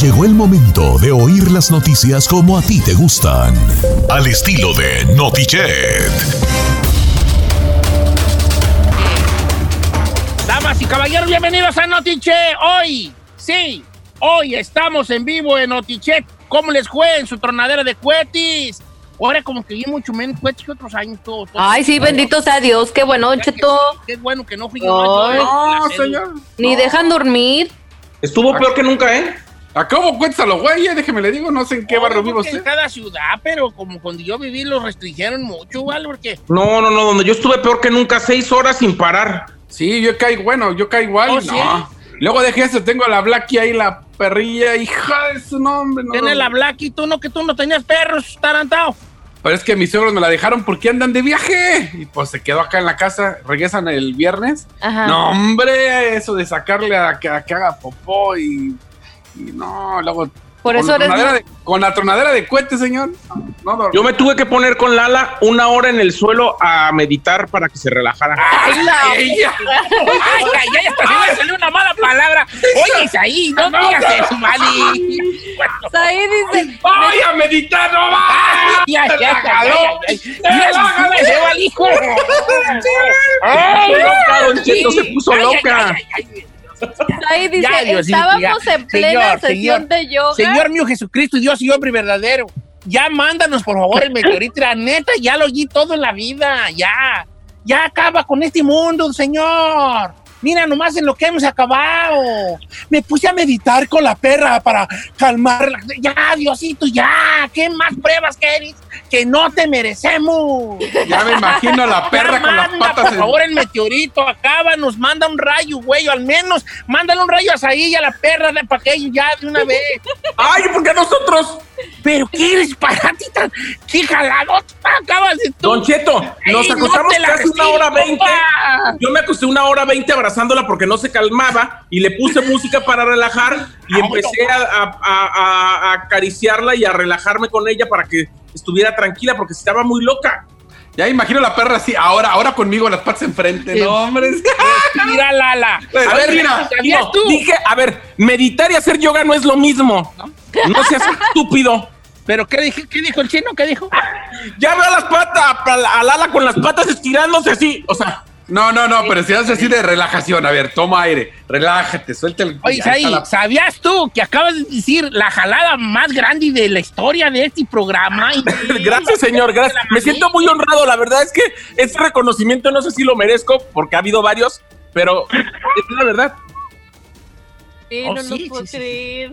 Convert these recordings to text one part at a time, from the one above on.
Llegó el momento de oír las noticias como a ti te gustan. Al estilo de Notichet. Damas y caballeros, bienvenidos a Notiche. Hoy, sí, hoy estamos en vivo en Notichet. ¿Cómo les fue en su tronadera de cuetis? Ahora como que vi mucho menos cuetis que otros años. Todo, todo. Ay, sí, bendito sea Dios, qué bueno, Ya Cheto. Qué bueno que no fui No, la señor. Ni dejan dormir. Estuvo peor que nunca, ¿eh? Acabo cuéntalo, güey, déjeme le digo, no sé en qué barrio vive porque En usted. cada ciudad, pero como cuando yo viví los restringieron mucho, ¿vale? Porque No, no, no, donde yo estuve peor que nunca, seis horas sin parar. Sí, yo caí, bueno, yo caí igual. ¿Oh, no. sí? Luego dejé eso, tengo a la Blackie ahí, la perrilla, hija de su nombre. No, tiene no, la Black y tú no, que tú no tenías perros, tarantado. Pero es que mis suegros me la dejaron porque andan de viaje. Y pues se quedó acá en la casa, regresan el viernes. Ajá. No, hombre, eso de sacarle a que, a que haga popó y, y no, luego. Por con eso la eres- tronadera de- con la tronadera de cohete, señor. No, no, Yo me tuve que poner con Lala una hora en el suelo a meditar para que se relajara. ¡Ay, la Ella. ¡Ay, ay, ay! Hasta se me salió una mala palabra. Oye, ahí, no digas eso, Mali. Ahí dice. ¡Ay, a meditar, no va! Ya, ya, ¡Te la ya, jaló! ya, ya. ¡Te la jaló! Mira, se va el hijo. Ay, loca, Don Cheto se puso Ay, ay, loca. ay, ay, ay. Ahí dice, Ya, estábamos ya. en plena Señor, sesión señor, de yoga. Señor mío Jesucristo, Dios y hombre verdadero, ya mándanos por favor el meteorito. La neta, ya lo oí todo en la vida, ya. Ya acaba con este mundo, Señor. Mira nomás en lo que hemos acabado. Me puse a meditar con la perra para calmarla. Ya, Diosito, ya. ¿Qué más pruebas quieres? Que no te merecemos. Ya me imagino a la perra Ya con las manda, patas Por en- favor, el meteorito acaba, nos manda un rayo, güey, al menos mándale un rayo a Saí y a la perra de ellos ya de una vez. Ay, ¿por qué nosotros? Pero qué eres para ti tan. ¡Qué jalado acabas de tú! Don Cheto, nos no acostamos la casi una hora veinte. Yo me acosté una hora veinte abrazándola porque no se calmaba y le puse música para relajar y Ay, empecé a, a- a- a acariciarla y a relajarme con ella para que estuviera tranquila porque estaba muy loca. Ya imagino la perra así, ahora, ahora conmigo, las patas enfrente. Sí. No, hombre. Mira, Lala. A ver, mira. ¿Sabías No, tú? Dije, a ver, meditar y hacer yoga no es lo mismo. No, seas estúpido. ¿Pero qué, dije, qué dijo el chino? ¿Qué dijo? Ya veo las patas, a Lala con las patas estirándose así. O sea, No, no, no, pero si haces así de relajación, a ver, toma aire, relájate, suelta el. Oye, la- ¿sabías tú que acabas de decir la jalada más grande de la historia de este programa? gracias, señor, gracias. Me siento muy honrado. La verdad es que ese reconocimiento no sé si lo merezco porque ha habido varios, pero es la verdad. Sí, Oh, no sí, lo sí, puedo sí. creer.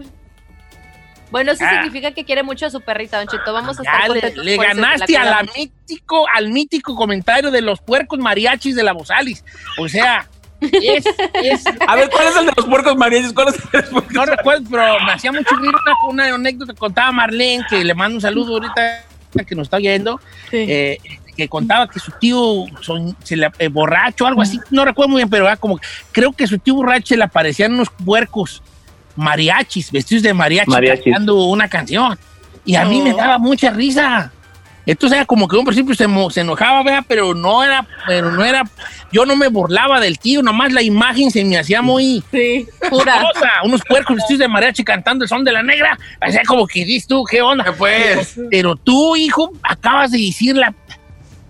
Bueno, eso Ah. significa que quiere mucho a su perrita, Don Cheto. Vamos a Ya estar le, contentos le ganaste a la mítico, al mítico comentario de los puercos mariachis de la Bosalis. O sea, es, es- A ver, ¿cuál es el de los puercos mariachis? ¿Cuál es el de los puercos no recuerdo, pero me hacía mucho reír una, una anécdota que contaba Marlene, que le mando un saludo ahorita que nos está oyendo, Sí. eh, que contaba que su tío son- se le, eh, borracho, algo así, no recuerdo muy bien, pero era como, creo que su tío borracho se le aparecían unos puercos mariachis, vestidos de mariachi, Mariachis. cantando una canción. Y a mí me daba mucha risa. Entonces era como que un principio se, mo- se enojaba, ¿verdad? pero no era, pero no era, yo no me burlaba del tío, nomás la imagen se me hacía muy Sí, pura. cosa, unos puercos vestidos de mariachi cantando el son de la negra, o sea, como que dices tú, ¿qué onda? ¿Qué pues? Pero tú, hijo, acabas de decir la...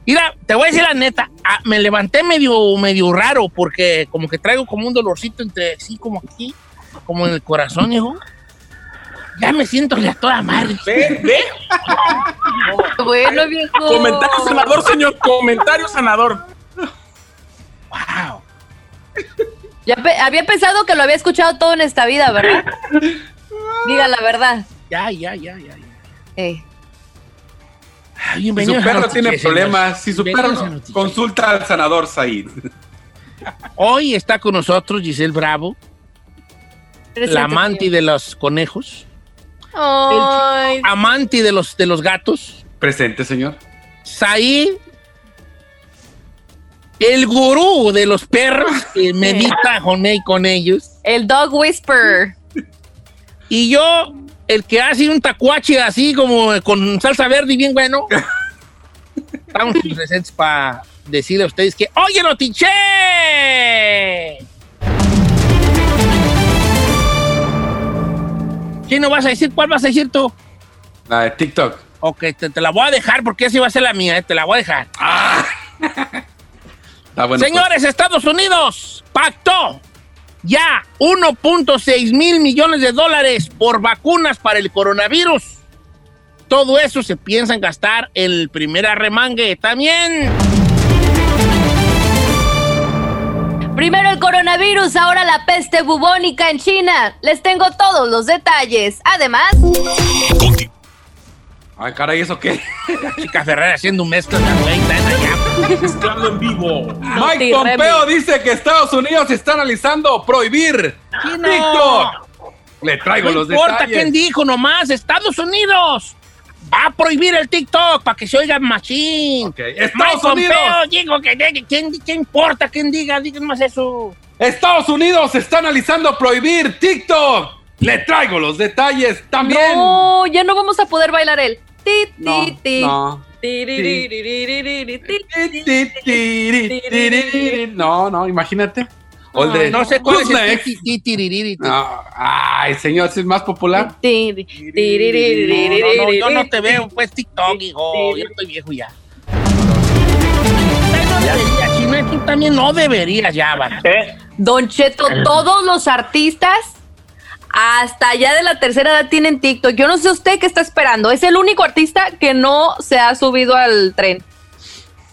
Mira, te voy a decir la neta, ah, me levanté medio, medio raro porque como que traigo como un dolorcito entre sí, como aquí, como en el corazón, hijo. Ya me siento a toda madre. Ve, ve. Bueno, viejo. Comentario sanador, señor. Comentario sanador. Wow. Ya pe- había pensado que lo había escuchado todo en esta vida, ¿verdad? Diga la verdad. Ya, ya, ya, ya. ya. Eh. Ay, Si su perro tiene problemas, si su perro consulta al sanador Said. Hoy está con nosotros Giselle Bravo, la amante de los conejos, Ay, amante de los, de los gatos, Presente, señor. Said, el gurú de los perros que medita con, con ellos, el dog whisperer. y yo, el que hace un tacuache así como con salsa verde y bien bueno. Estamos presentes para decirle a ustedes que ¡Oye, Notiche! ¿Quién no vas a decir? ¿Cuál vas a decir tú? La de TikTok. Ok, te, te la voy a dejar porque esa iba a ser la mía, eh, te la voy a dejar. Está bueno, Señores, Estados Unidos pactó ya 1.6 mil millones de dólares por vacunas para el coronavirus. Todo eso se piensa en gastar en el primer arremangue. También. Primero el coronavirus, ahora la peste bubónica en China. Les tengo todos los detalles. Además, Conti-. Ay, caray, ¿eso qué? Chica Ferrer haciendo un mezcla de. Mezclando en vivo. Mike Remy. Pompeo dice que Estados Unidos está analizando prohibir no. TikTok. Le traigo No los importa detalles. quién dijo nomás, Estados Unidos Va a prohibir el TikTok para que se oiga machín. Okay. Estados Unidos. Pompeo, que, ¿quién, importa quién diga? Digan más eso. Estados Unidos está analizando prohibir TikTok. Le traigo los detalles también. No, ya no vamos a poder bailar el ti, no, ti, no. ti. No, no, imagínate. No sé cuál es el Ay, señor, ¿es más popular? No, yo no te veo, pues TikTok, hijo. Yo estoy viejo ya. Si tú también no deberías ya, ¿Eh? Don Cheto, todos los artistas hasta allá de la tercera edad tienen TikTok. Yo no sé usted qué está esperando. Es el único artista que no se ha subido al tren.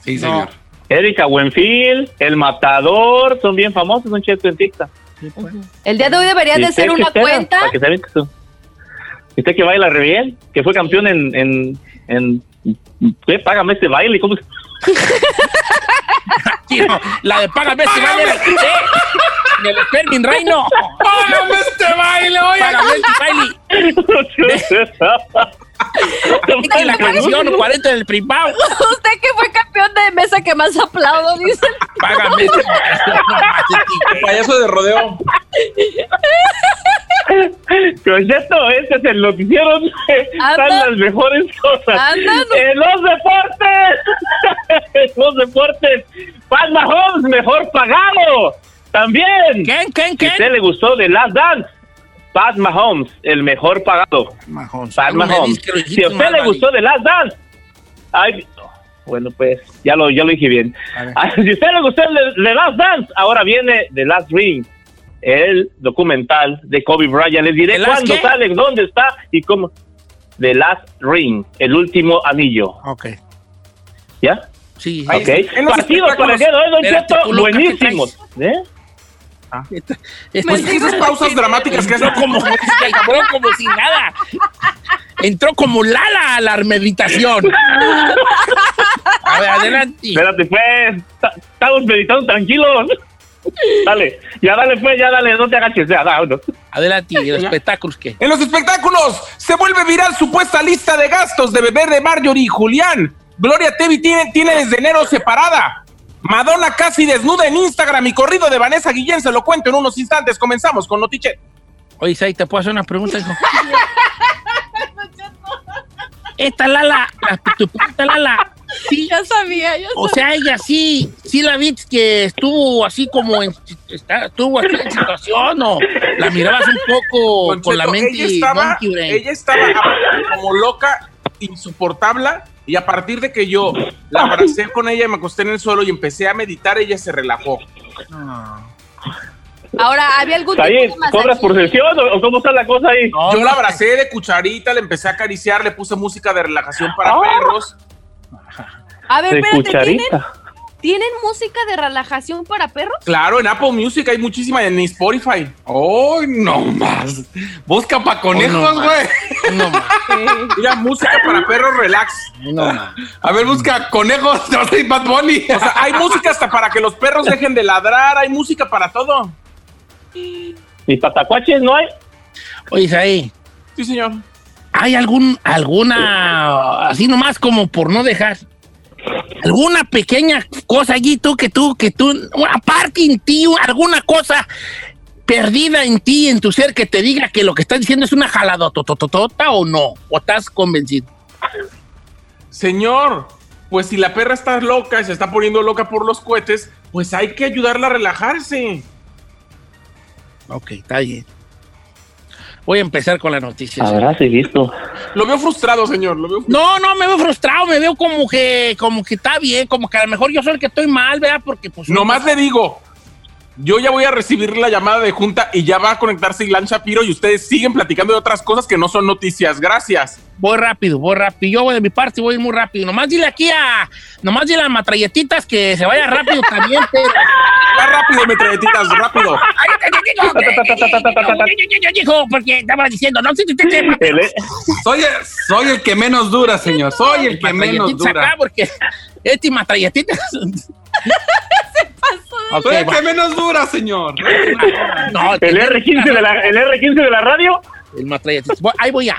Sí, señor. Erika Buenfil, El Matador, son bien famosos, son chetos en TikTok. El día de hoy debería ¿Y de qué una cuenta. Para que se vea que son- ¿Y usted que baila re bien? Que fue campeón en... en, en ¿Qué? Págame este baile. ¿Cómo se- la de Págame este baile quité. En el Spermin Reino. ¡Págame este baile, oye! Págame este baile. Quita la canción 40 del privado. Usted que fue campeón de mesa que más aplaudo, dice. Págame este. Payaso de rodeo. Con esto, este es el noticiero están las mejores cosas. Anda, no- ¡En los deportes! ¡En los deportes! ¡Pat Mahomes, mejor pagado! ¡También! ¿Quién, quién, Si a quién? usted le gustó The Last Dance, Pat Mahomes, el mejor pagado. Mahomes. Pat Mahomes. Si a usted le gustó The Last Dance, ay, bueno, pues ya lo, ya lo dije bien. A Si a usted le gustó The Last Dance, ahora viene The Last Ring, el documental de Kobe Bryant. Les diré ¿The Last cuándo qué? sale, dónde está y cómo. The Last Ring, el último anillo. Ok. ¿Ya? Sí. Ok. Partidos para el día de hoy, Don Cheto, tú, Luca, ¿qué Pues esas pausas dramáticas que entró hacen como, como sin nada. Entró como Lala a la meditación. A ver, adelante. Espérate, pues. ta- Estamos meditando tranquilos. Dale, ya dale, pues, ya dale, no te agaches, ya, vámonos. Adelante, los espectáculos que. En los espectáculos se vuelve viral supuesta lista de gastos de bebé de Marjorie y Julián. Gloria Trevi tiene, tiene desde enero separada. Madonna casi desnuda en Instagram y corrido de Vanessa Guillén se lo cuento en unos instantes. Comenzamos con Notichet. Oye, Sai, ¿te puedo hacer una pregunta, hijo? Esta Lala, la, tu esta Lala, sí, Ya sabía, ya o sea, ella sí, sí la vi que estuvo así como en, está- estuvo aquí en situación o la mirabas un poco con la mente ella estaba, ella estaba como loca, insoportable, y a partir de que yo la abracé con ella y me acosté en el suelo y empecé a meditar, ella se relajó. Ahora, ¿había algún tipo Ahí, de ¿cobras por sesión o, cómo está la cosa ahí? No, yo la abracé de cucharita, le empecé a acariciar, le puse música de relajación para Ah. perros. A ver, De espérate, ¿tienen, cucharita. ¿Tienen música de relajación para perros? Claro, en Apple Music hay muchísima, en Spotify. ¡Oh, no más! Busca pa' conejos, Oh, no güey. no, ma, Mira, música para perros relax. no, ma. A ver, busca conejos. No soy Bad Bunny. O sea, hay música hasta para que los perros dejen de ladrar, hay música para todo. ¿Y patacuaches no hay? Oye, Sai, Sí, señor. ¿hay algún, alguna, así nomás como por no dejar, alguna pequeña cosa allí tú que tú, que tú, aparte en ti, alguna cosa perdida en ti, en tu ser, que te diga que lo que estás diciendo es una jaladotototota o no? ¿O estás convencido? Señor, pues si la perra está loca y se está poniendo loca por los cohetes, pues hay que ayudarla a relajarse. Ok, está bien. Voy a empezar con las noticias. Ahora sí, listo. Lo veo frustrado, señor. Lo veo No, no, me veo frustrado, me veo como que, como que está bien, como que a lo mejor yo soy el que estoy mal, ¿verdad? Porque pues... Nomás le digo, yo ya voy a recibir la llamada de junta y ya va a conectarse Ilan Shapiro y ustedes siguen platicando de otras cosas que no son noticias. Gracias. Voy rápido, voy rápido. Yo voy de mi parte voy muy rápido. Nomás dile aquí a... Nomás dile a las matralletitas que se vaya rápido también, pero... Va rápido, metralletitas, rápido. Dijo, porque estaba diciendo, no sé si usted sepa, El- e- Soy el, soy el que menos dura, señor. Soy el que menos dura. porque este matralletitas... Ok, Soy el va. que menos dura, señor. No, el R15 de la, el R15 de la radio. El Ahí voy ya.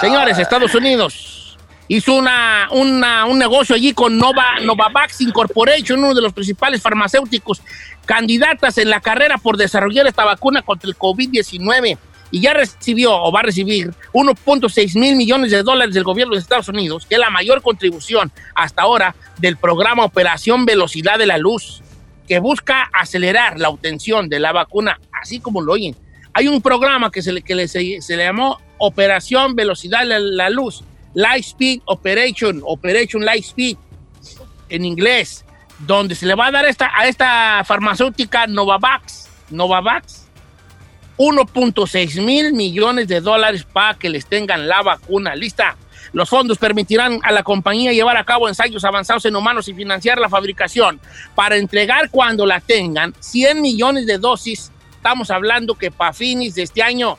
Señores, Estados Unidos hizo una, una- un negocio allí con Nova, Novavax Incorporation, uno de los principales farmacéuticos candidatas en la carrera por desarrollar esta vacuna contra el COVID-19 y ya recibió o va a recibir 1.6 mil millones de dólares del gobierno de Estados Unidos, que es la mayor contribución hasta ahora del programa Operación Velocidad de la Luz, que busca acelerar la obtención de la vacuna, así como lo oyen. Hay un programa que se le, que se, le llamó Operación Velocidad de la, Luz, Light Speed Operation, Operation Light Speed, en inglés, donde se le va a dar esta, a esta farmacéutica Novavax, Novavax, 1.6 mil millones de dólares para que les tengan la vacuna lista. Los fondos permitirán a la compañía llevar a cabo ensayos avanzados en humanos y financiar la fabricación para entregar cuando la tengan 100 millones de dosis. Estamos hablando que para fines de este año,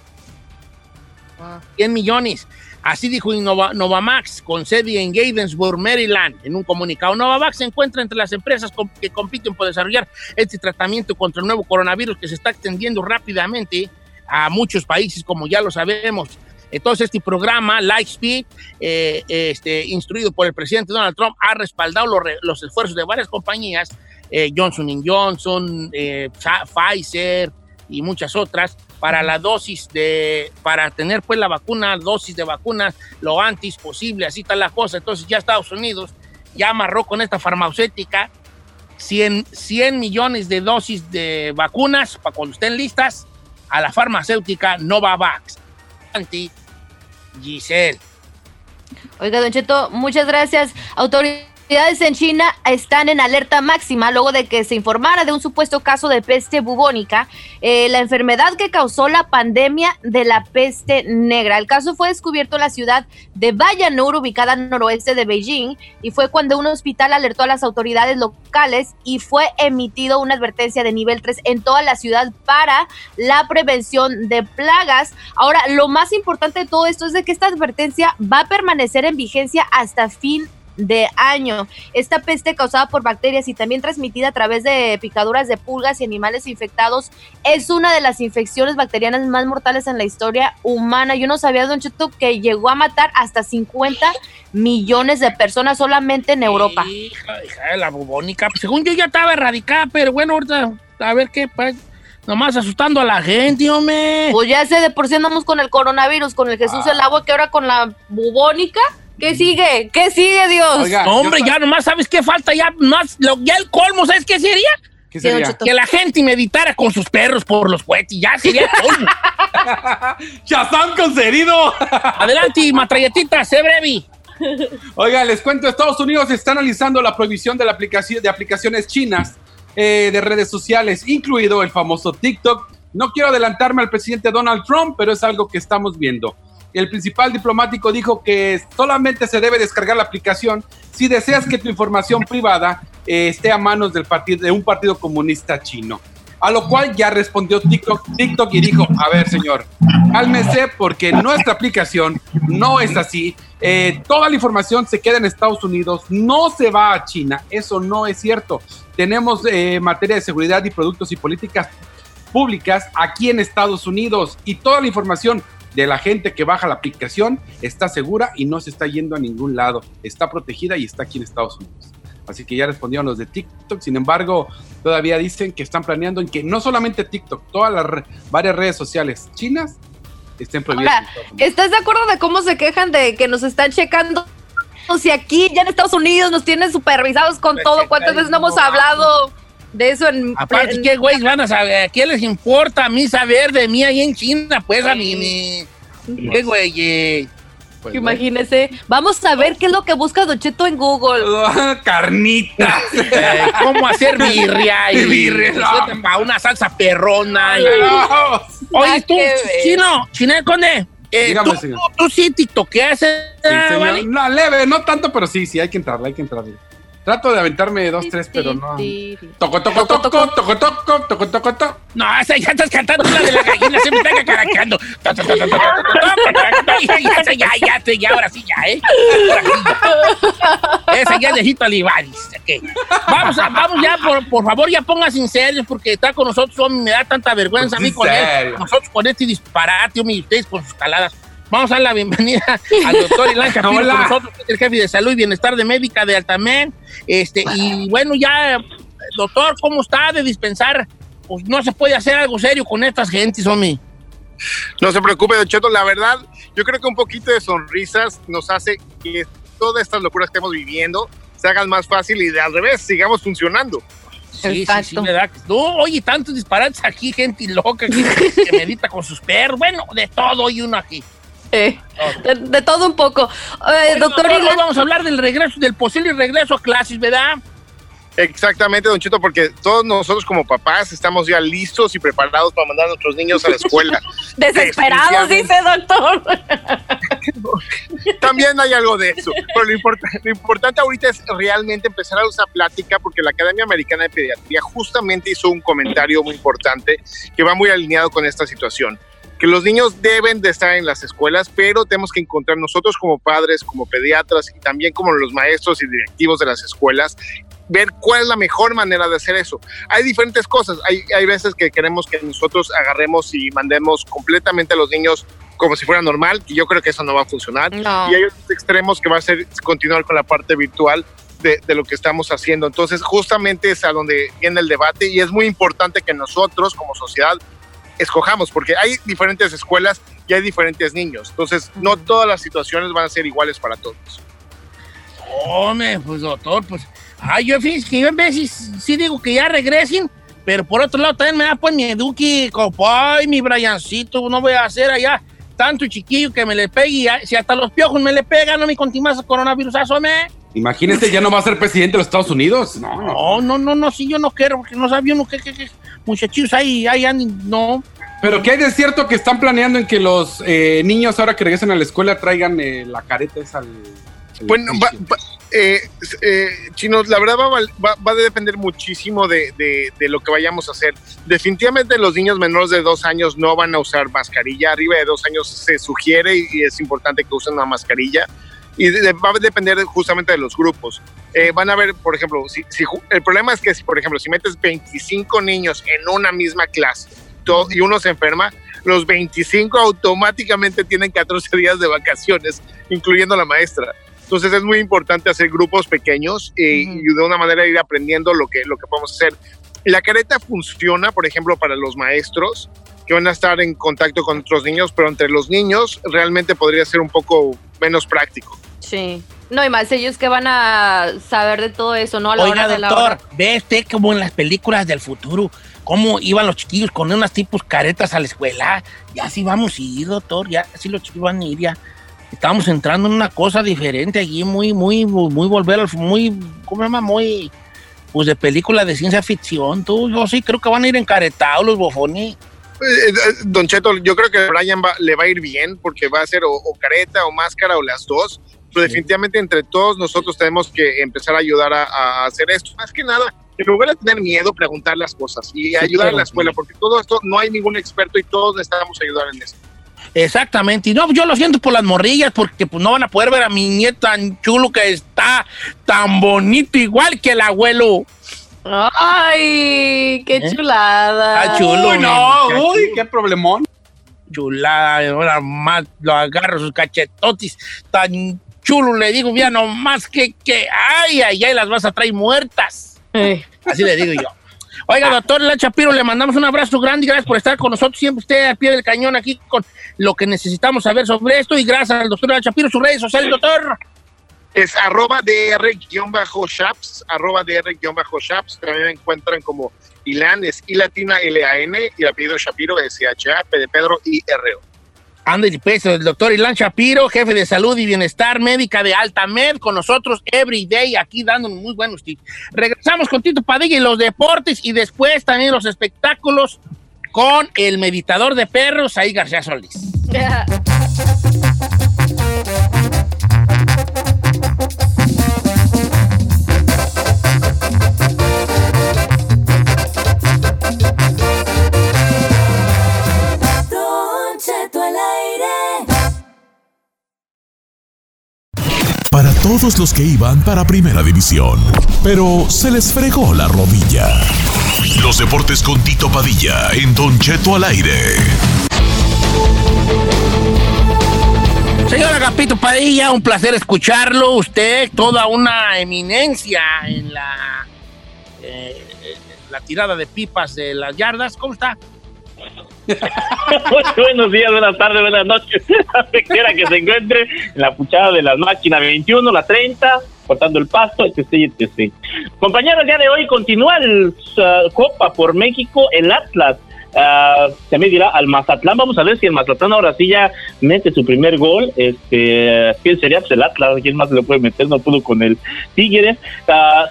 100 millones. Así dijo Innova- Novamax, con sede en Gaithersburg, Maryland, en un comunicado. Novavax se encuentra entre las empresas que compiten por desarrollar este tratamiento contra el nuevo coronavirus que se está extendiendo rápidamente a muchos países, como ya lo sabemos. Entonces, este programa, Lightspeed, eh, este, instruido por el presidente Donald Trump, ha respaldado los, los esfuerzos de varias compañías, eh, Johnson Johnson, eh, Pfizer y muchas otras, para la dosis de, para tener pues la vacuna, dosis de vacunas lo antes posible, así está la cosa. Entonces ya Estados Unidos ya amarró con esta farmacéutica 100, 100 millones de dosis de vacunas para cuando estén listas a la farmacéutica Novavax. Anti Giselle. Oiga, Don Cheto, muchas gracias. Autoridades en China están en alerta máxima luego de que se informara de un supuesto caso de peste bubónica, eh, la enfermedad que causó la pandemia de la peste negra. El caso fue descubierto en la ciudad de Bayanur, ubicada al noroeste de Beijing, y fue cuando un hospital alertó a las autoridades locales y fue emitido una advertencia de nivel 3 en toda la ciudad para la prevención de plagas. Ahora, lo más importante de todo esto es de que esta advertencia va a permanecer en vigencia hasta fin de año. Esta peste causada por bacterias y también transmitida a través de picaduras de pulgas y animales infectados es una de las infecciones bacterianas más mortales en la historia humana. Yo no sabía, Don Cheto, que llegó a matar hasta 50 millones de personas solamente en Europa. Hija, hija de la bubónica. Según yo ya estaba erradicada, pero bueno, ahorita a ver qué. pues, nomás asustando a la gente, hombre. Pues ya sé, de por sí andamos con el coronavirus, con el Jesús el agua, que ahora con la bubónica. ¿Qué sigue? ¿Qué sigue, Dios? Oiga, No, hombre, yo- ya nomás sabes qué falta, ya más, lo- ya el colmo, ¿sabes qué sería? Que la gente meditara con sus perros por los cohetes, ya sería el colmo. ¡Shazam concedido! Adelante, matralletita, sé breve. Oiga, les cuento, Estados Unidos está analizando la prohibición de, la aplicación, de aplicaciones chinas eh, de redes sociales, incluido el famoso TikTok. No quiero adelantarme al presidente Donald Trump, pero es algo que estamos viendo. El principal diplomático dijo que solamente se debe descargar la aplicación si deseas que tu información privada eh, esté a manos del partido, de un partido comunista chino. A lo cual ya respondió TikTok, TikTok y dijo, a ver señor, cálmese porque nuestra aplicación no es así. Eh, toda la información se queda en Estados Unidos, no se va a China. Eso no es cierto. Tenemos eh, materia de seguridad y productos y políticas públicas aquí en Estados Unidos y toda la información de la gente que baja la aplicación está segura y no se está yendo a ningún lado. Está protegida y está aquí en Estados Unidos. Así que ya respondieron los de TikTok. Sin embargo, todavía dicen que están planeando en que no solamente TikTok, todas las re- varias redes sociales chinas estén prohibidas. Ahora. ¿estás de acuerdo de cómo se quejan de que nos están checando? O si aquí ya en Estados Unidos nos tienen supervisados con todo, ¿cuántas veces no hemos hablado? De eso en... Aparte, en- ¿qué güey van a saber? ¿Qué les importa a mí saber de mí ahí en China? Pues a mí, ni... ¿Qué güey? eh? Pues, Imagínese. Vamos a ver qué es lo que busca Don Cheto en Google. Carnitas. Eh, ¿Cómo hacer birria? Y Birria, no. Para una salsa perrona. y- No. Oye, tú, chino, Chinel Conde, eh, Dígame, tú, señor. tú sí tiktokeas, eh, Sí. ¿vale? No, leve, no tanto, pero sí, sí, hay que entrarle, hay que entrarle. Trato de aventarme dos, tres, pero no. Toco, toco, toco, toco, toco, toco, toco, toco. No, esa ya estás cantando la de la gallina, se me está cacaraqueando. Ya, ya, ya, ya, ya, ahora sí, ya, ¿eh? Esa ya es de Hito Vamos, vamos ya, por, favor, ya pónganse en serio, porque está con nosotros, me da tanta vergüenza a mí con él. Nosotros con este disparate, y ustedes con sus caladas. Vamos a dar la bienvenida al doctor Ilan Hola. con nosotros, el jefe de salud y bienestar de médica de Altamén. Este, y bueno, ya, doctor, ¿cómo está de dispensar? Pues no se puede hacer algo serio con estas gentes, hombre. No se preocupe, Don Cheto. La verdad, yo creo que un poquito de sonrisas nos hace que todas estas locuras que estamos viviendo se hagan más fácil y de al revés, sigamos funcionando. Sí, sí, sí. ¿verdad? No, oye, tantos disparates aquí, gente loca que, que medita con sus perros. Bueno, de todo hay uno aquí. Eh, de, de todo un poco. Eh, Bueno, doctor hoy Ilan, vamos a hablar del regreso, del posible regreso a clases, ¿verdad? Exactamente, Don Cheto, porque todos nosotros como papás estamos ya listos y preparados para mandar a nuestros niños a la escuela. desesperados, dice doctor. También hay algo de eso. Pero lo, lo importante ahorita es realmente empezar a usar plática porque la Academia Americana de Pediatría justamente hizo un comentario muy importante que va muy alineado con esta situación. Que los niños deben de estar en las escuelas, pero tenemos que encontrar nosotros como padres, como pediatras y también como los maestros y directivos de las escuelas, ver cuál es la mejor manera de hacer eso. Hay diferentes cosas. Hay, hay veces que queremos que nosotros agarremos y mandemos completamente a los niños como si fuera normal, y yo creo que eso no va a funcionar No. y hay otros extremos que va a ser continuar con la parte virtual de, de lo que estamos haciendo. Entonces, justamente es a donde viene el debate y es muy importante que nosotros como sociedad escojamos, porque hay diferentes escuelas y hay diferentes niños. Entonces, no todas las situaciones van a ser iguales para todos. Hombre, pues doctor, pues. Ay, yo fíjese que yo en veces sí digo que ya regresen, pero por otro lado también me da pues mi eduqui, copay, mi Briancito, no voy a hacer allá tanto chiquillo que me le pegue, y si hasta los piojos me le pegan, no me continuas coronavirus, me. Imagínese, ya no va a ser presidente de los Estados Unidos. No, no. No, no, no, no, sí, yo no quiero, porque no sabía uno qué, qué, qué muchachillos ahí, ahí andan, no. Pero ¿qué hay de cierto que están planeando en que los eh, niños ahora que regresen a la escuela traigan eh, la careta esa al... Bueno, va- juicio? va- eh, eh, chinos, la verdad va, a val- va- va a depender muchísimo de, de- de lo que vayamos a hacer. Definitivamente los niños menores de dos años no van a usar mascarilla. Arriba de dos años se sugiere y, y es importante que usen una mascarilla. Y de- va a depender justamente de los grupos. Eh, van a ver, por ejemplo, si, si el problema es que, si, por ejemplo, si metes 25 niños en una misma clase to- y uno se enferma, los 25 automáticamente tienen 14 días de vacaciones, incluyendo la maestra. Entonces es muy importante hacer grupos pequeños eh, Ujú. y de una manera ir aprendiendo lo que, lo que podemos hacer. La careta funciona, por ejemplo, para los maestros que van a estar en contacto con otros niños, pero entre los niños realmente podría ser un poco menos práctico. Sí. No, y más ellos que van a saber de todo eso, ¿no? A la Oiga, hora de la doctor, hora. ve usted como en las películas del futuro, cómo iban los chiquillos con unas tipos caretas a la escuela. Ya sí vamos a ir, doctor, ya sí los chiquillos van a ir, ya. Estamos entrando en una cosa diferente allí, muy, muy, muy volver al, muy, ¿cómo se llama? Muy, pues de película de ciencia ficción, tú, yo sí creo que van a ir encaretados los bofones. Eh, eh, Don Cheto, yo creo que a Brian va- le va a ir bien porque va a ser o, o careta o máscara o las dos. Pero definitivamente entre todos nosotros tenemos que empezar a ayudar a, a hacer esto. Más que nada, en lugar de tener miedo, preguntar las cosas y ayudar a claro. la escuela, porque todo esto no hay ningún experto y todos necesitamos ayudar en eso. Exactamente, y no, yo lo siento por las morrillas, porque pues no van a poder ver a mi nieto tan chulo que está, tan bonito, igual que el abuelo. Ay, qué ¿Eh? chulada. Está chulo. Uy, no, muchacho. uy, qué problemón. chulada, ahora más lo agarro sus cachetotis, tan chulo, le digo, mira nomás que, que, ay, ay, ay, las vas a traer muertas. Eh, Así le digo yo. Oiga, doctor La Chapiro, le mandamos un abrazo grande y gracias por estar con nosotros. Siempre usted al pie del cañón aquí con lo que necesitamos saber sobre esto. Y gracias al doctor La Chapiro, sus redes sociales, doctor. Es arroba dr-shaps, arroba dr-shaps. También me encuentran como Ilan, es I latina L-A-N y el apellido Shapiro es C-H-A, P de Pedro y R-O. Ande peso, el doctor Ilan Shapiro, jefe de salud y bienestar médica de Altamed, con nosotros every day, aquí dándonos muy buenos tips. Regresamos con Tito Padilla y los deportes y después también los espectáculos con el meditador de perros, ahí García Solís. todos los que iban para Primera División, pero se les fregó la rodilla. Los deportes con Tito Padilla en Don Cheto al aire. Señor Agapito Padilla, un placer escucharlo. Usted, toda una eminencia en la, eh, la tirada de pipas de las yardas. ¿Cómo está? Buenos días, buenas tardes, buenas noches. Donde quiera que se encuentre, en la puchada de las máquinas 21, la 30, cortando el pasto, etc, etc. Compañeros, el día de hoy continúa el uh, Copa por México, el Atlas. Uh, se me dirá al Mazatlán. Vamos a ver si el Mazatlán ahora sí ya mete su primer gol. Este, ¿Quién sería? Pues el Atlas. ¿Quién más se lo puede meter? No pudo con el Tigres.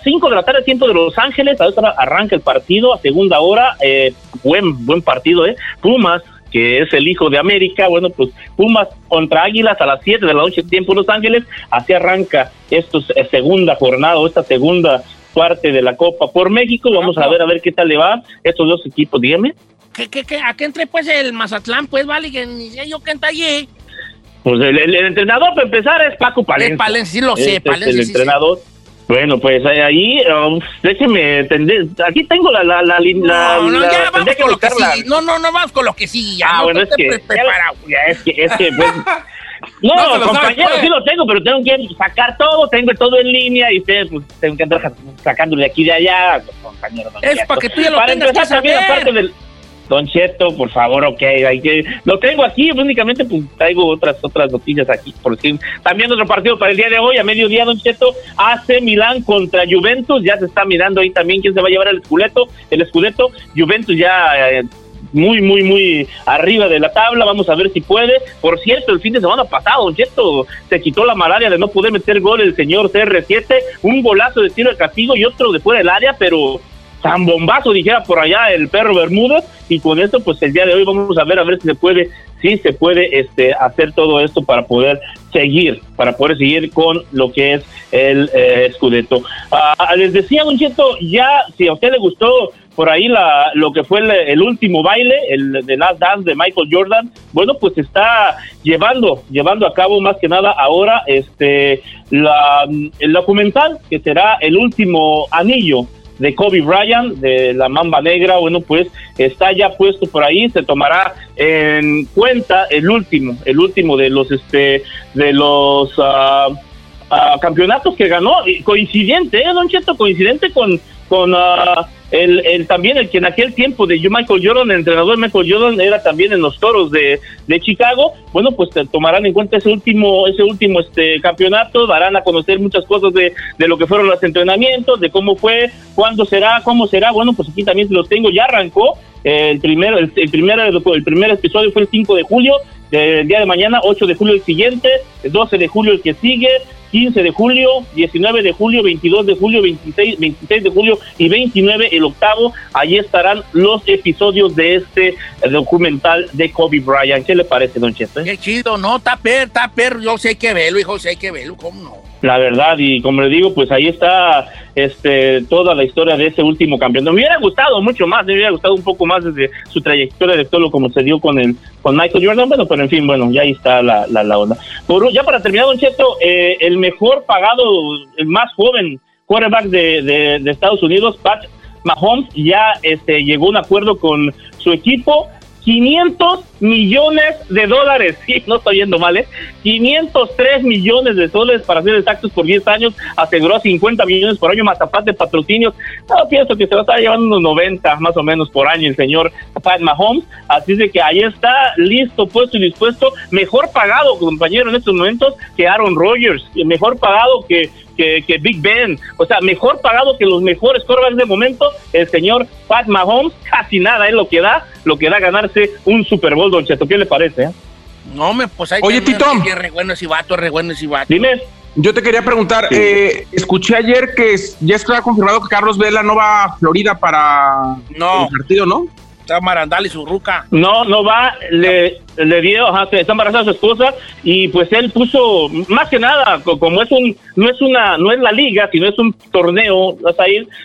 5 de la tarde, tiempo de Los Ángeles. A esta hora arranca el partido a segunda hora. Eh, buen, buen partido, ¿eh? Pumas que es el hijo de América, bueno, pues Pumas contra Águilas a las 7 de la noche, tiempo Los Ángeles, así arranca esta segunda jornada o esta segunda parte de la Copa por México, vamos a ver a ver qué tal le va estos dos equipos, dígame. ¿Qué, qué, qué? ¿A qué entre pues el Mazatlán? Pues vale, que ni sé yo qué entra allí. Pues el, el- el entrenador para empezar es Paco Palencia. Es Palencia, sí lo sé, Este es Palencia, el sí, sí. entrenador. Bueno, pues ahí, um, déjeme, tender- aquí tengo la, la, la, la- No, no, ya vamos que con lo que sí. No, no, no, vamos con lo que sí. Ya Ah, no bueno, es que, pre- preparado. ya, es que, es que, pues, no, No compañero, pues. sí lo tengo, pero tengo que sacar todo, tengo todo en línea y ustedes, pues, tengo que andar sacándolo de aquí y de allá, compañero. Es para que tú ya lo Para tengas que empezar también, saber. aparte del... Don Cheto, por favor, ok, hay que, lo tengo aquí, únicamente pues traigo otras otras noticias aquí, por si también otro partido para el día de hoy, a mediodía, Don Cheto, AC Milán contra Juventus, ya se está mirando ahí también quién se va a llevar el escudeto, el escudeto, Juventus ya eh, muy, muy, muy arriba de la tabla. Vamos a ver si puede. Por cierto, el fin de semana pasado, Don Cheto, se quitó la malaria de no poder meter gol el señor CR7. Un golazo de tiro de castigo y otro de fuera del área, pero tan bombazo, dijera por allá el perro Bermúdez. Y con esto, pues el día de hoy vamos a ver a ver si se puede, si se puede este, hacer todo esto para poder seguir, para poder seguir con lo que es el eh, Scudetto. Ah, les decía, Don Cheto, ya si a usted le gustó por ahí la, lo que fue el, el último baile, el de Last Dance de Michael Jordan, bueno, pues está llevando, llevando a cabo más que nada ahora este la, el documental que será el último anillo de Kobe Bryant, de la Mamba Negra, bueno, pues está ya puesto por ahí, se tomará en cuenta el último, el último de los, este, de los ah, ah, campeonatos que ganó, coincidente, ¿eh, Don Cheto? Coincidente con, con ah, el, el también el que en aquel tiempo de Michael Jordan, el entrenador Michael Jordan era también en los toros de, de Chicago, bueno, pues tomarán en cuenta ese último, ese último este campeonato, darán a conocer muchas cosas de, de lo que fueron los entrenamientos, de cómo fue, cuándo será, cómo será, bueno, pues aquí también lo tengo, ya arrancó, el primero, el, el primer, el primer episodio fue el 5 de julio, del día de mañana, 8 de julio el siguiente, el 12 de julio el que sigue, 15 de julio, 19 de julio, 22 de julio, 26, 26 de julio y 29 el octavo. Allí estarán los episodios de este eh, documental de Kobe Bryant. ¿Qué le parece, Don Cheto? Qué chido, no, está perro. Yo sé que verlo, hijo, sé que verlo, ¿cómo no? La verdad, y como le digo, pues ahí está este toda la historia de ese último campeón. Me hubiera gustado mucho más, me hubiera gustado un poco más desde su trayectoria de todo lo como se dio con el con Michael Jordan, bueno, pero en fin, bueno, ya ahí está la, la, onda. Ya para terminar, Don Cheto, eh, el mejor pagado, el más joven quarterback de, de, de Estados Unidos, Pat Mahomes, ya este, llegó a un acuerdo con su equipo, 500 millones de dólares. Sí, no estoy yendo mal, ¿eh? 503 millones de dólares para ser exactos por 10 años. Aseguró 50 millones por año más aparte de patrocinios. No, pienso que se va a estar llevando unos 90 más o menos por año el señor Pat Mahomes. Así de que ahí está listo, puesto y dispuesto. Mejor pagado, compañero, en estos momentos que Aaron Rodgers. Mejor pagado que que, que Big Ben, o sea, mejor pagado que los mejores quarterbacks de momento, el señor Pat Mahomes, casi nada es lo que da, lo que da ganarse un Super Bowl, Don Cheto, ¿qué le parece? eh? No, me, pues ahí Oye, Tito. que Es re bueno ese vato, es re bueno ese vato. Dime. Yo te quería preguntar, eh, escuché ayer que ya está confirmado que Carlos Vela no va a Florida para No. el partido, ¿no? Está Marandal y su ruca. No, no va, le, le dio, ajá, está embarazada su esposa y pues él puso, más que nada, co- como es un, no es una, no es la liga, sino es un torneo,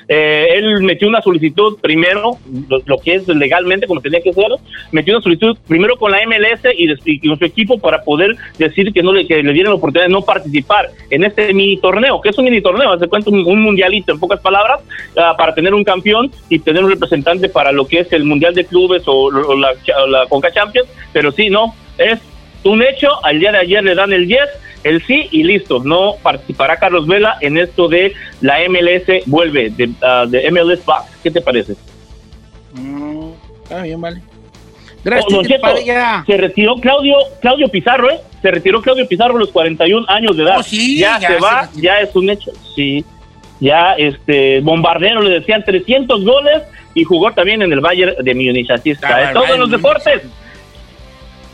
eh, él metió una solicitud primero, lo, que es legalmente como tenía que hacerlo, metió una solicitud primero con la MLS y, con su equipo para poder decir que no le, que le dieran la oportunidad de no participar en este mini torneo, que es un mini torneo, se cuenta un, un mundialito en pocas palabras, ah, para tener un campeón y tener un representante para lo que es el mundial de clubes o, o la, o la Conca Champions, pero sí, no, es un hecho, al día de ayer le dan el 10, el sí y listo, no participará Carlos Vela en esto de la MLS vuelve, de, ah, de MLS Back, ¿qué te parece? Mm, está bien, vale. Oh, Gracias, Cheto, Padilla. se retiró Claudio Claudio Pizarro, ¿eh? Se retiró Claudio Pizarro a los 41 años de edad. Oh, sí, ya, ya se va, ya es un hecho. Sí. Ya este bombardero le decían 300 goles y jugó también en el Bayern de Múnich. Así está. Ah, Es todo en los deportes.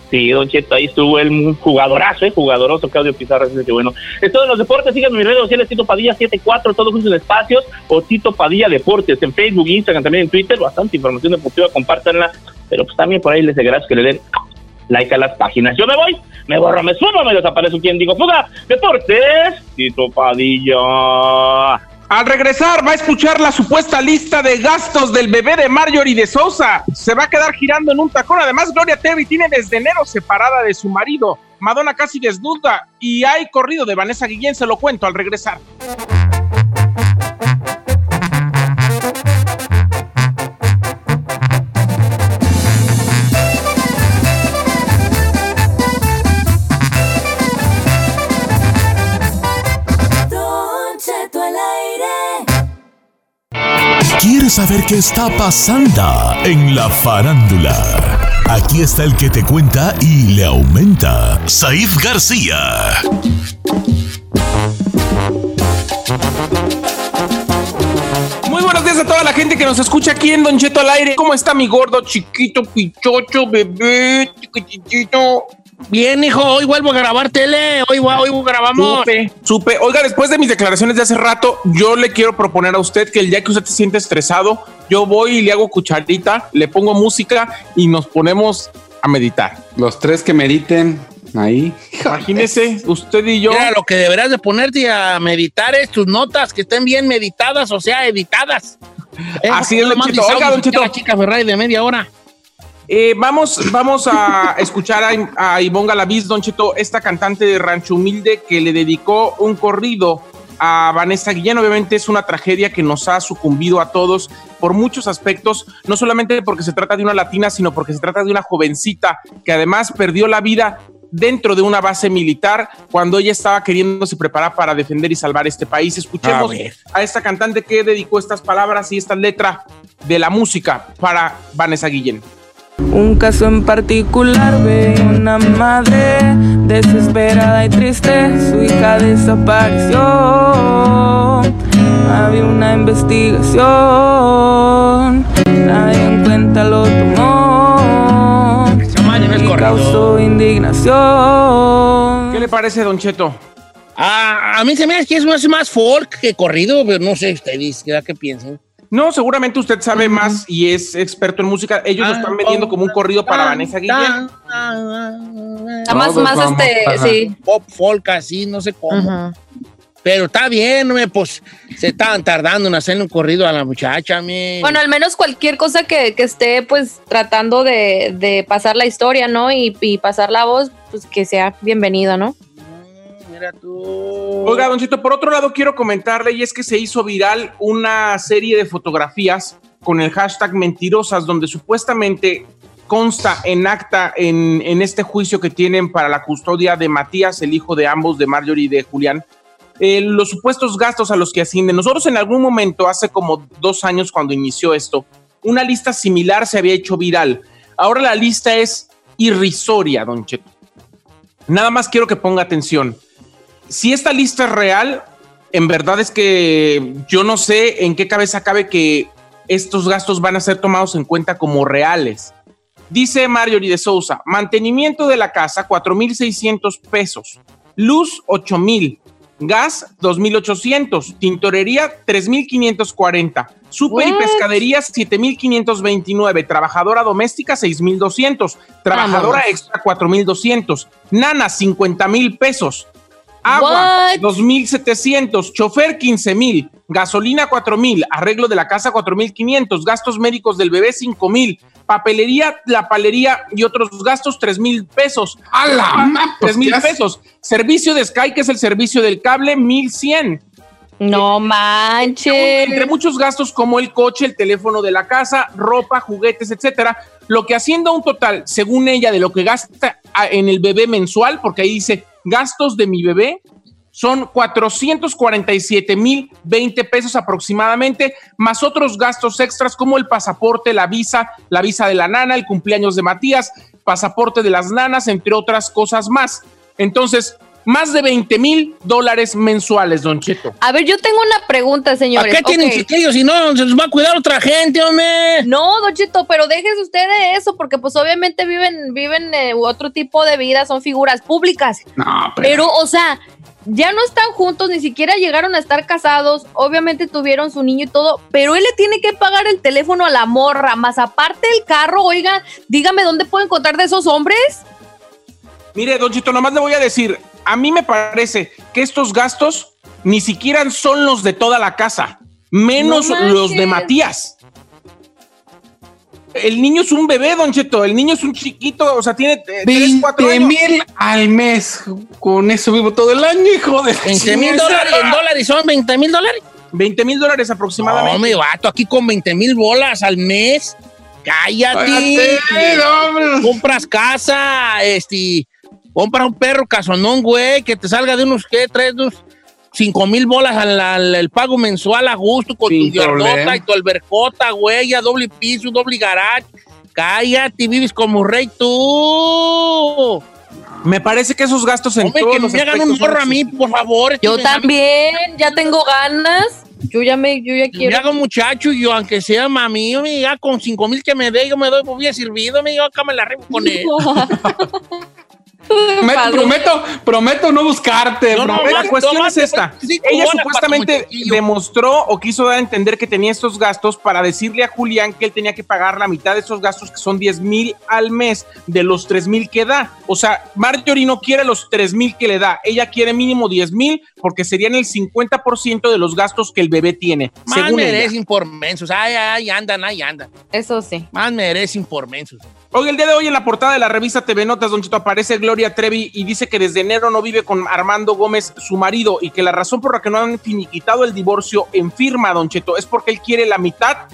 Sí, Don Cheto, ahí estuvo el jugadorazo, ¿eh? jugadoroso Claudio Pizarro, así que bueno. Es todo en los deportes, síganme en mis redes sociales, Tito Padilla 74, todos juntos en espacios, o Tito Padilla Deportes, en Facebook, Instagram, también en Twitter, bastante información deportiva, compártanla, pero pues también por ahí les agradezco que le den like a las páginas. Yo me voy, me borro, me sumo, me desaparezco, quien digo, fuga, deportes, Tito Padilla. Al regresar va a escuchar la supuesta lista de gastos del bebé de Marjorie de Sousa. Se va a quedar girando en un tacón. Además, Gloria Trevi tiene desde enero separada de su marido. Madonna casi desnuda y hay corrido de Vanessa Guillén. Se lo cuento al regresar. Saber qué está pasando en la farándula? Aquí está el que te cuenta y le aumenta, Saif García. Muy buenos días a toda la gente que nos escucha aquí en Don Cheto al aire. ¿Cómo está mi gordo, chiquito, pichocho, bebé, chiquitito? Bien, hijo, hoy vuelvo a grabar tele. Hoy, hoy grabamos. Supe, supe. Oiga, después de mis declaraciones de hace rato, yo le quiero proponer a usted que el día que usted se siente estresado, yo voy y le hago cucharita, le pongo música y nos ponemos a meditar. Los tres que mediten ahí. Imagínese, usted y yo. Mira, lo que deberás de ponerte a meditar es tus notas que estén bien meditadas, o sea, editadas. Así es, mandes Cheto. Oiga, Don Cheto. La chica Ferrari de media hora. Eh, vamos, vamos a escuchar a, a Ivonne Galaviz, Don Cheto, esta cantante de Rancho Humilde que le dedicó un corrido a Vanessa Guillén. Obviamente es una tragedia que nos ha sucumbido a todos por muchos aspectos, no solamente porque se trata de una latina, sino porque se trata de una jovencita que además perdió la vida dentro de una base militar cuando ella estaba queriéndose preparar para defender y salvar este país. Escuchemos A a esta cantante que dedicó estas palabras y esta letra de la música para Vanessa Guillén. Un caso en particular ve una madre desesperada y triste, su hija desapareció. Había una investigación, nadie en cuenta lo tomó y corrido. causó indignación. ¿Qué le parece, Don Cheto? Ah, a mí se me hace que es más, más folk que corrido, pero no sé ustedes, ¿qué, qué piensan? No, seguramente usted sabe más y es experto en música. Ellos lo Ah, están vendiendo como un corrido para Ah, Vanessa Guillén. ah, ah, más, más este, para- sí. Pop folk así, no sé cómo. Pero está bien, pues se estaban tardando en hacerle un corrido a la muchacha, me. Bueno, al menos cualquier cosa que, que esté pues tratando de, de pasar la historia, ¿no? Y, y pasar la voz, pues que sea bienvenido, ¿no? Mira tú. Oiga, Don Cheto, por otro lado quiero comentarle y es que se hizo viral una serie de fotografías con el hashtag mentirosas donde supuestamente consta en acta en, en este juicio que tienen para la custodia de Matías, el hijo de ambos, de Marjorie y de Julián, eh, los supuestos gastos a los que ascienden. Nosotros en algún momento, hace como dos años cuando inició esto, una lista similar se había hecho viral. Ahora la lista es irrisoria, don Cheto. Nada más quiero que ponga atención. Si esta lista es real, en verdad es que yo no sé en qué cabeza cabe que estos gastos van a ser tomados en cuenta como reales. Dice Marjorie de Sousa, mantenimiento de la casa, 4.600 pesos. Luz, 8.000. Gas, 2.800. Tintorería, 3.540. Super y pescadería, 7.529. Trabajadora doméstica, 6.200. Trabajadora Vámonos. extra, 4.200. Nana, 50.000 pesos. Agua, What? 2.700. Chofer, 15.000. Gasolina, 4.000. Arreglo de la casa, 4.500. Gastos médicos del bebé, 5.000. Papelería, la palería y otros gastos, 3.000 pesos. ¡A la ma- pues, 3 mil ¿qué hace? pesos. Servicio de Sky, que es el servicio del cable, 1100. No manches. Entre muchos gastos como el coche, el teléfono de la casa, ropa, juguetes, etcétera. Lo que haciendo un total, según ella, de lo que gasta en el bebé mensual, porque ahí dice gastos de mi bebé, son 447 mil 20 pesos aproximadamente, más otros gastos extras como el pasaporte, la visa, la visa de la nana, el cumpleaños de Matías, pasaporte de las nanas, entre otras cosas más. Entonces, más de 20 mil dólares mensuales, Don Cheto. A ver, yo tengo una pregunta, ¿Para señores. qué tienen chiquillos si no se los va a cuidar otra gente, hombre? No, Don Cheto, pero déjese usted de eso, porque pues obviamente viven, viven eh, otro tipo de vida, son figuras públicas. No, pero, Pero, o sea, ya no están juntos, ni siquiera llegaron a estar casados, obviamente tuvieron su niño y todo, pero él le tiene que pagar el teléfono a la morra, más aparte el carro, oiga, dígame dónde puedo encontrar de esos hombres. Mire, Don Chito, nomás le voy a decir, a mí me parece que estos gastos ni siquiera son los de toda la casa, menos No los de Matías. El niño es un bebé, Don Cheto, el niño es un chiquito, o sea, tiene 3, 4 20 años. mil al mes. Con eso vivo todo el año, hijo de... 20 mil dólares, en dólares son 20 mil dólares. 20 mil dólares No, aproximadamente. me vato aquí con 20 mil bolas al mes. Cállate. Cállate, no, hombre. Compras casa, este, compra un perro casonón, güey, que te salga de unos, ¿qué? Tres, unos 5 mil bolas al, pago mensual a gusto con Sin tu problema. y tu albercota, güey, a doble piso, doble garage. Cállate, vives como rey tú. Me parece que esos gastos en Hombre, todos que los me hagan un morro a mí, por favor. Yo también, ya tengo ganas. Yo ya me, yo ya Me quiero. haga un muchacho y yo, aunque sea mami, yo me ya con 5 mil que me dé, yo me doy por bien servido, me yo acá me la remo con él. Prometo, prometo, prometo no buscarte. No, no, prometo. La cuestión es esta. sí, Ella supuestamente demostró o quiso dar a entender que tenía estos gastos para decirle a Julián que él tenía que pagar la mitad de esos gastos, que son 10 mil al mes de los 3 mil que da. O sea, Marjorie no quiere los 3 mil que le da. Ella quiere mínimo 10 mil porque serían el 50% de los gastos que el bebé tiene. Más según ella. merecen por mensos. Ay, ay, andan, ay, andan. Eso sí. Más merecen por mensos. Hoy, el día de hoy, en la portada de la revista TV Notas, Don Chito, aparece Gloria Trevi y dice que desde enero no vive con Armando Gómez, su marido, y que la razón por la que no han finiquitado el divorcio en firma, Don Cheto, es porque él quiere la mitad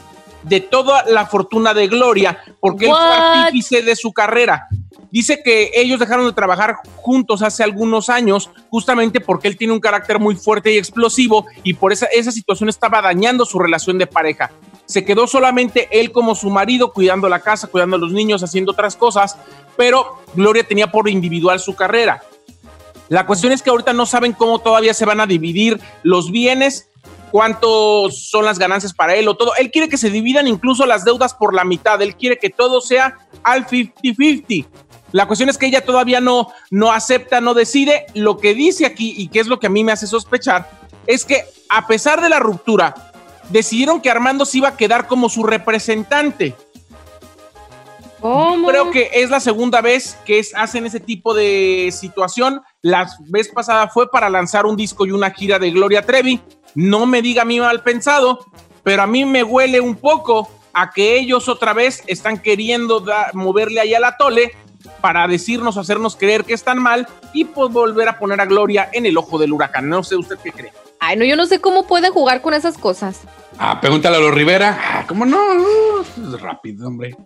de toda la fortuna de Gloria, porque él fue artífice de su carrera. Dice que ellos dejaron de trabajar juntos hace algunos años, justamente porque él tiene un carácter muy fuerte y explosivo, y por esa, esa situación estaba dañando su relación de pareja. Se quedó solamente él como su marido, cuidando la casa, cuidando a los niños, haciendo otras cosas, pero Gloria tenía por individual su carrera. La cuestión es que ahorita no saben cómo todavía se van a dividir los bienes, cuántos son las ganancias para él o todo. Él quiere que se dividan incluso las deudas por la mitad. Él quiere que todo sea al 50-50. La cuestión es que ella todavía no, no acepta, no decide. Lo que dice aquí, y que es lo que a mí me hace sospechar, es que a pesar de la ruptura, decidieron que Armando se iba a quedar como su representante. ¿Cómo? Creo que es la segunda vez que es- hacen ese tipo de situación. La vez pasada fue para lanzar un disco y una gira de Gloria Trevi. No me diga a mí mal pensado, pero a mí me huele un poco a que ellos otra vez están queriendo moverle ahí a la tole para decirnos, hacernos creer que están mal y pues volver a poner a Gloria en el ojo del huracán. No sé usted qué cree. Ay, no, yo no sé cómo pueden jugar con esas cosas. Ah, pregúntale a los Rivera. Ah, ¿cómo no? Es rápido, hombre.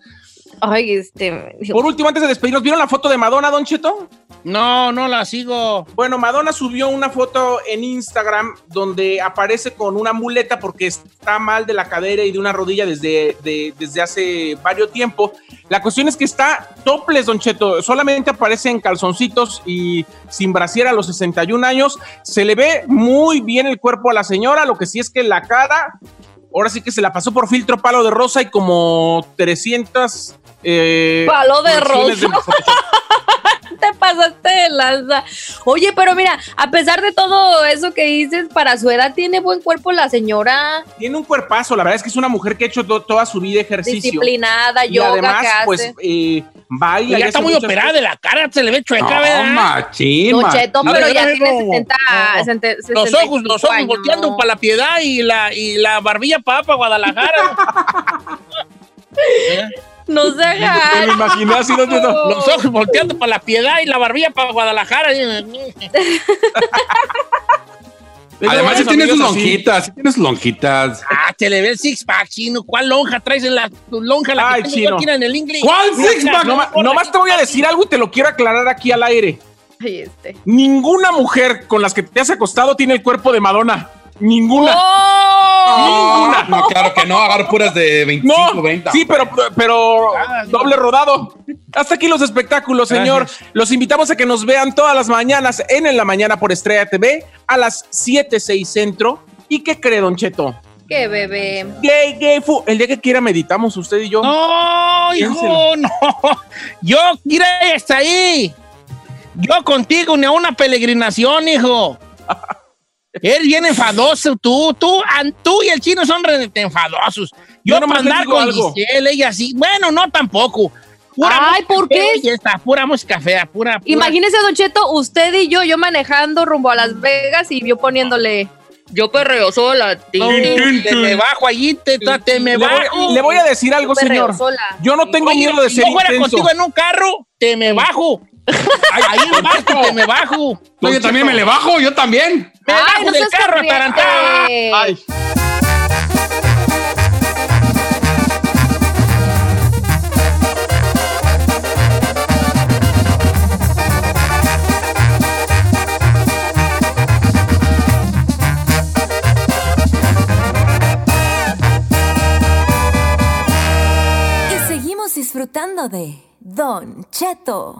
Ay, este. Por último, antes de despedirnos, ¿vieron la foto de Madonna, Don Cheto? No, no la sigo. Bueno, Madonna subió una foto en Instagram donde aparece con una muleta porque está mal de la cadera y de una rodilla desde, de- desde hace varios tiempo. La cuestión es que está topless, Don Cheto. Solamente aparece en calzoncitos y sin brasier a los 61 años. Se le ve muy bien el cuerpo a la señora. Lo que sí es que la cara, ahora sí que se la pasó por filtro palo de rosa y como 300... eh, Palo de rosa. Te pasaste de lanza. Oye, pero mira, a pesar de todo eso que dices, para su edad tiene buen cuerpo la señora, Tiene un cuerpazo, la verdad es que es una mujer que ha hecho to- toda su vida ejercicio. disciplinada, y yoga además, que hace. pues, eh, baila. Y ya y está muy operada de la cara, se le ve chueca, No, ¿verdad? machín, machín. Cheto, pero ya tiene no, 70, no. 60, Los ojos, los 65 ojos años. volteando para la piedad y la, y la barbilla para pa Guadalajara. ¿Eh? No se Me lo haga. imaginé así, Don Cheto. Los ojos volteando para la piedad y la barbilla para Guadalajara. Además, Tengo tiene sus lonjitas, tiene sus lonjitas. Ah, se le ve el six pack, chino. ¿Cuál lonja traes en la tu lonja? La Ay, que chino. en el inglés. ¿Cuál six pack? Nomás te voy a decir algo y te lo quiero aclarar aquí al aire. Este. Ninguna mujer con las que te has acostado tiene el cuerpo de Madonna. Ninguna. ¡Oh! No, no, claro que no, agarro puras de 25, No, 20. sí, pero, pero Ah, doble rodado. Hasta aquí los espectáculos, señor. Gracias. Los invitamos a que nos vean todas las mañanas en En la Mañana por Estrella TV a las 7, 6 centro. ¿Y qué cree, Don Cheto? ¡Qué bebé! Gay, gay, fu. El día que quiera meditamos usted y yo. No, hijo, no. Yo quiero hasta ahí. Yo contigo ni a una peregrinación, hijo. Eres bien enfadoso, tú, tú, tú y el chino son re enfadosos. Yo, Yo nomás para andar con algo. Giselle, ella así. Bueno, no tampoco. Ay, música ¿por qué? y está, pura música fea, pura. pura- Imagínese, Don Cheto, usted y yo, yo manejando rumbo a Las Vegas y yo poniéndole. Yo perreo sola. No, te me bajo allí, te, te me Le voy, bajo. le voy a decir algo, yo señor. sola. Yo no tengo Oye, miedo de si ser yo fuera intenso. contigo en un carro, te me bajo. Ahí en barco te me bajo. No, yo también me le bajo, yo también. Me Ay, bajo no del carro atarantado. Ay. Y seguimos disfrutando de Don Cheto.